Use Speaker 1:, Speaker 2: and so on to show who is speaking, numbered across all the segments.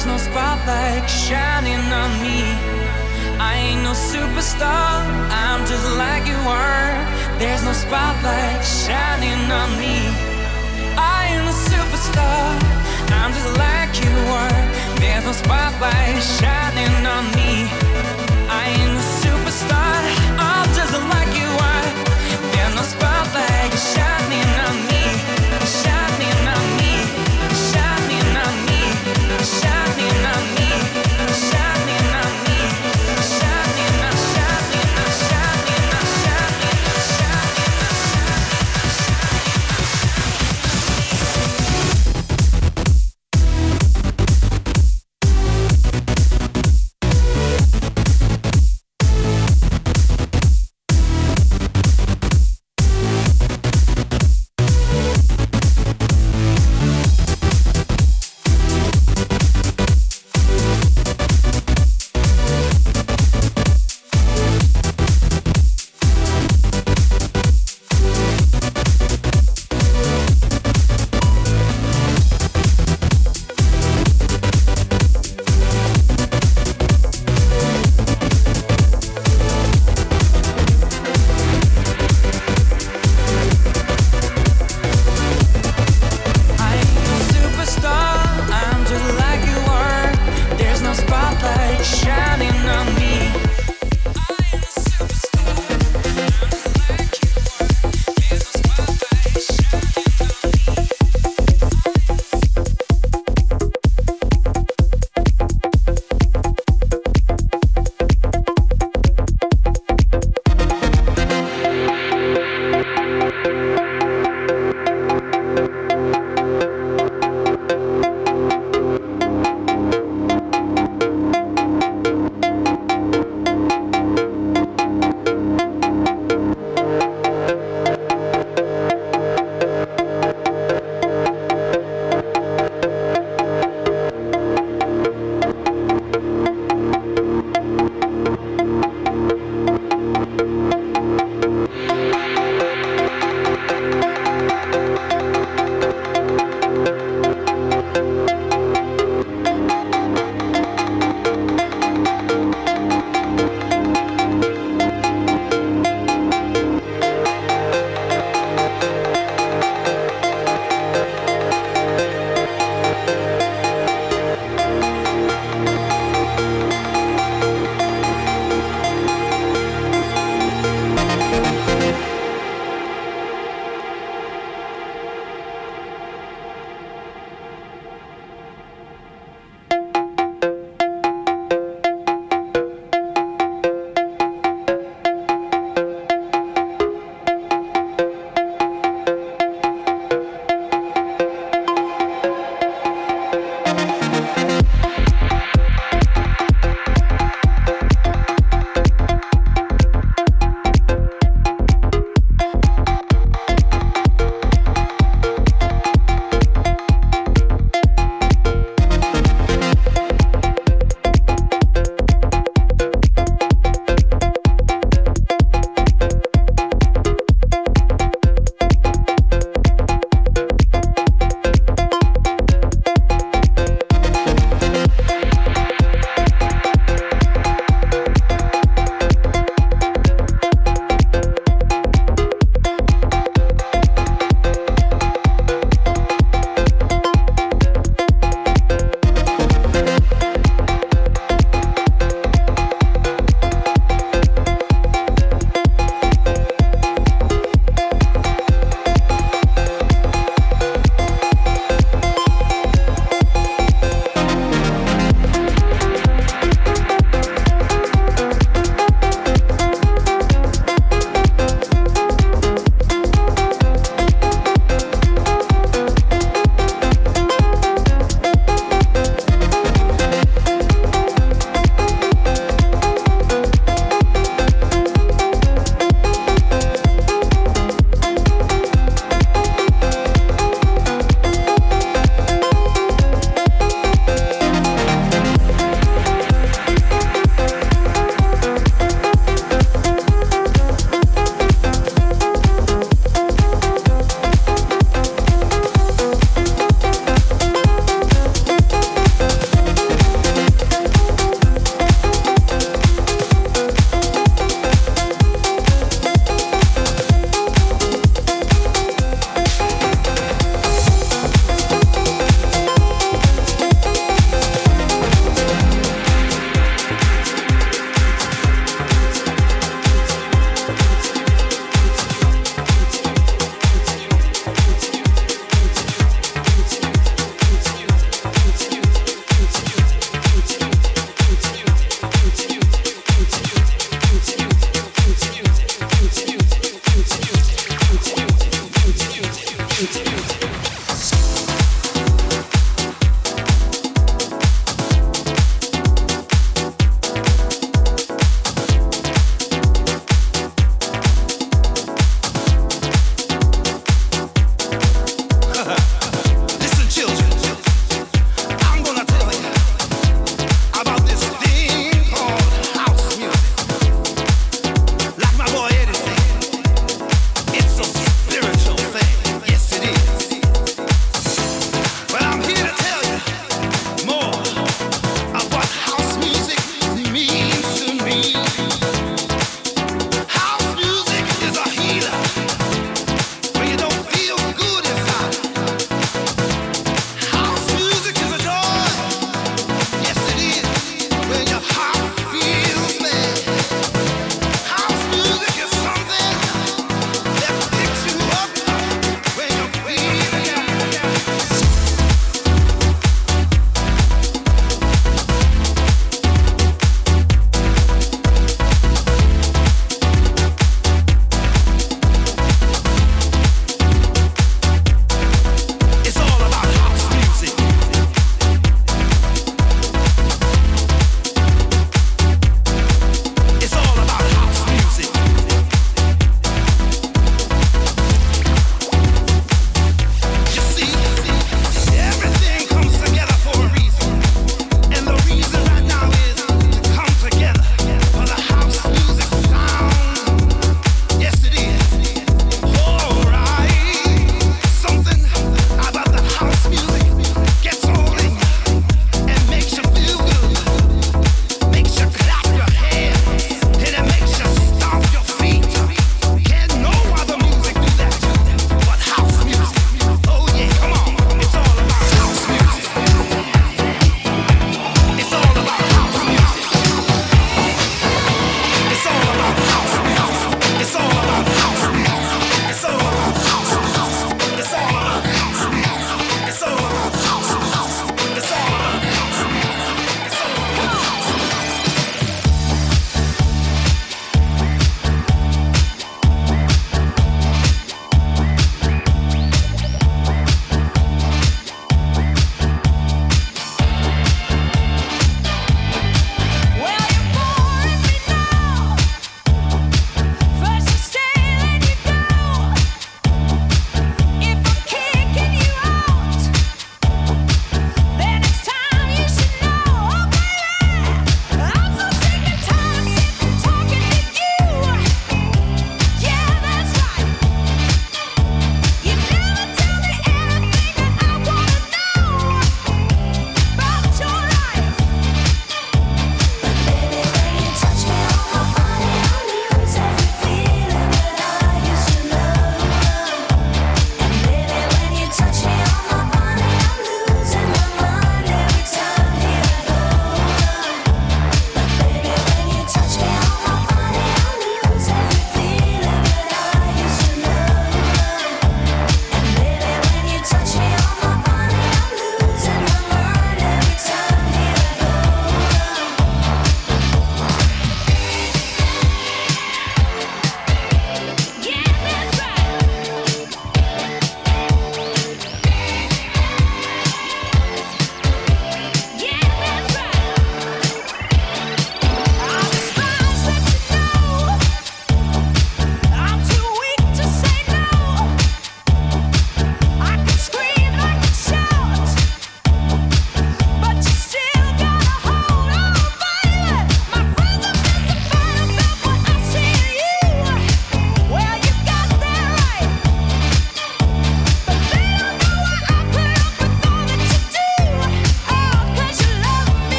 Speaker 1: There's no spotlight shining on me. I ain't no superstar, I'm just like you are. There's no spotlight shining on me. I ain't no superstar, I'm just like you are. There's no spotlight shining on me. I ain't no superstar, I'm just like you are. There's no spotlight shining.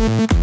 Speaker 2: Thank